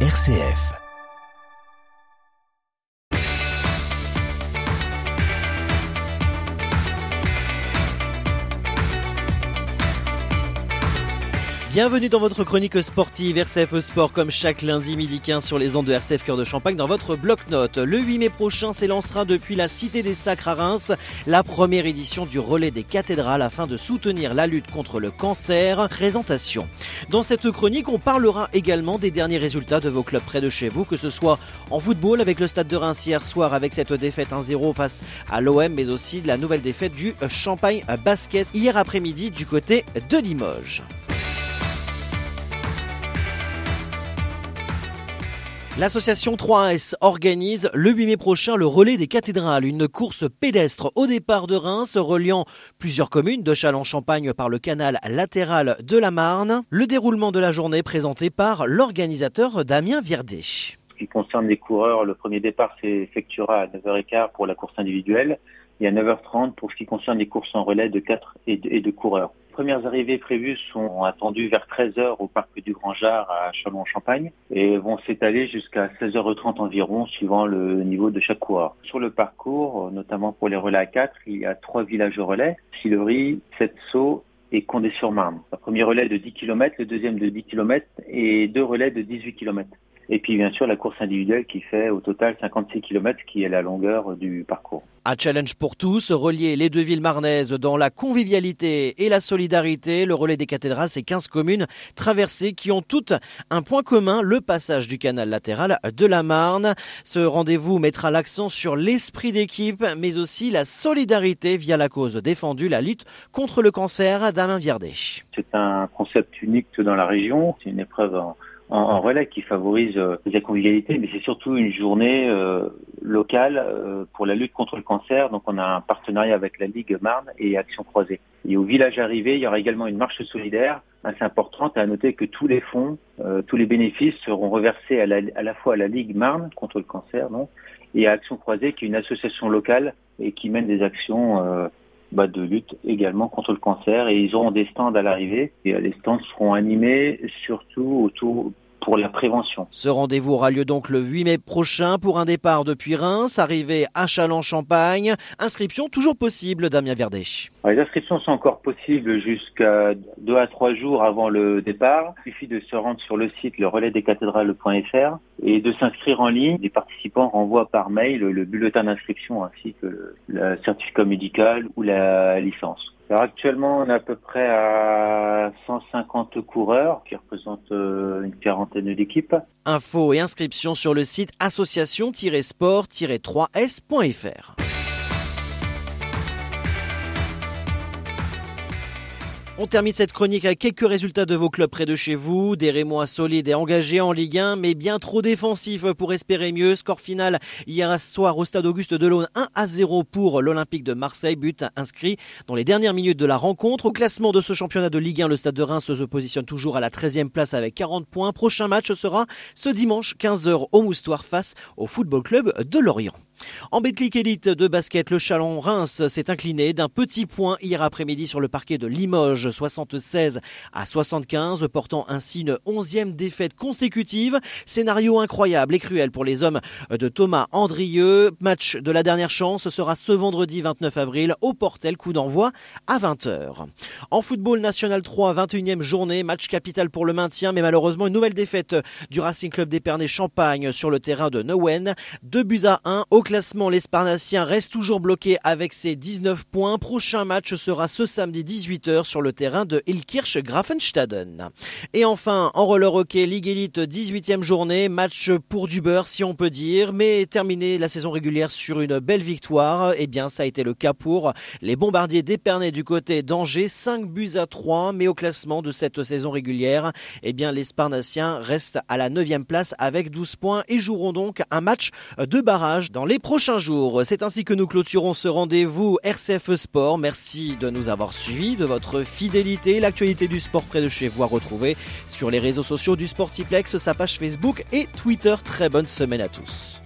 RCF. Bienvenue dans votre chronique sportive RCF Sport comme chaque lundi midi 15 sur les ondes de RCF Cœur de Champagne dans votre bloc-notes. Le 8 mai prochain s'élancera depuis la Cité des Sacres à Reims la première édition du relais des cathédrales afin de soutenir la lutte contre le cancer. Présentation. Dans cette chronique, on parlera également des derniers résultats de vos clubs près de chez vous, que ce soit en football avec le Stade de Reims hier soir avec cette défaite 1-0 face à l'OM, mais aussi de la nouvelle défaite du Champagne Basket hier après-midi du côté de Limoges. L'association 3S organise le 8 mai prochain le relais des cathédrales, une course pédestre au départ de Reims reliant plusieurs communes de Châlons-Champagne par le canal latéral de la Marne. Le déroulement de la journée présenté par l'organisateur Damien Vierdé. Ce qui concerne les coureurs, le premier départ s'effectuera à 9h15 pour la course individuelle et à 9h30 pour ce qui concerne les courses en relais de 4 et de coureurs premières arrivées prévues sont attendues vers 13h au parc du Grand Jard à Chalon-Champagne et vont s'étaler jusqu'à 16h30 environ suivant le niveau de chaque coureur. Sur le parcours, notamment pour les relais à 4, il y a trois villages relais, Sillery, Sept-Sceaux et Condé-sur-Marne. Le premier relais de 10 km, le deuxième de 10 km et deux relais de 18 km. Et puis bien sûr la course individuelle qui fait au total 56 km qui est la longueur du parcours. Un challenge pour tous, relier les deux villes marnaises dans la convivialité et la solidarité. Le relais des cathédrales, c'est 15 communes traversées qui ont toutes un point commun, le passage du canal latéral de la Marne. Ce rendez-vous mettra l'accent sur l'esprit d'équipe, mais aussi la solidarité via la cause défendue, la lutte contre le cancer d'Amain Viardé. C'est un concept unique dans la région. C'est une épreuve en en, relais qui favorise euh, la mais c'est surtout une journée euh, locale euh, pour la lutte contre le cancer. Donc on a un partenariat avec la Ligue Marne et Action Croisée. Et au village arrivé, il y aura également une marche solidaire assez importante. À noter que tous les fonds, tous les bénéfices seront reversés à la, à la, fois à la Ligue Marne contre le cancer, non, et à Action Croisée, qui est une association locale et qui mène des actions bah, de lutte également contre le cancer. Et ils auront des stands à l'arrivée. Et les stands seront animés surtout autour pour la prévention. Ce rendez-vous aura lieu donc le 8 mai prochain pour un départ depuis Reims, arrivé à Châlons-Champagne. Inscription toujours possible, Damien Verdet. Les inscriptions sont encore possibles jusqu'à 2 à 3 jours avant le départ. Il suffit de se rendre sur le site le relais des cathédrales.fr et de s'inscrire en ligne. Les participants renvoient par mail le bulletin d'inscription ainsi que le certificat médical ou la licence. Actuellement, on est à peu près à 150 coureurs qui représentent euh, une quarantaine d'équipes. Infos et inscriptions sur le site association-sport-3s.fr. On termine cette chronique avec quelques résultats de vos clubs près de chez vous. Des Rémois solides et engagés en Ligue 1, mais bien trop défensifs pour espérer mieux. Score final hier soir au stade Auguste Delaune 1 à 0 pour l'Olympique de Marseille. But inscrit dans les dernières minutes de la rencontre. Au classement de ce championnat de Ligue 1, le stade de Reims se positionne toujours à la 13e place avec 40 points. Prochain match sera ce dimanche 15h au Moustoir face au Football Club de Lorient. En Betclic Elite de basket, le Chalon-Reims s'est incliné d'un petit point hier après-midi sur le parquet de Limoges, 76 à 75, portant ainsi une onzième défaite consécutive. Scénario incroyable et cruel pour les hommes de Thomas Andrieux. Match de la dernière chance sera ce vendredi 29 avril au Portel, coup d'envoi à 20h. En football national 3, 21e journée, match capital pour le maintien, mais malheureusement une nouvelle défaite du Racing Club d'Épernay Champagne sur le terrain de Nowen. 2 buts à 1 au classement, les Sparnassiens restent toujours bloqués avec ses 19 points. Prochain match sera ce samedi 18h sur le terrain de Ilkirch Grafenstaden. Et enfin, en roller hockey, Ligue Elite 18e journée, match pour du beurre si on peut dire, mais terminer la saison régulière sur une belle victoire, eh bien ça a été le cas pour les bombardiers d'Épernay du côté d'Angers, 5 buts à 3, mais au classement de cette saison régulière, eh bien les Sparnassiens restent à la 9e place avec 12 points et joueront donc un match de barrage dans les prochains jours. C'est ainsi que nous clôturons ce rendez-vous RCF Sport. Merci de nous avoir suivis, de votre fidélité. L'actualité du sport près de chez vous à retrouver sur les réseaux sociaux du Sportiplex, sa page Facebook et Twitter. Très bonne semaine à tous.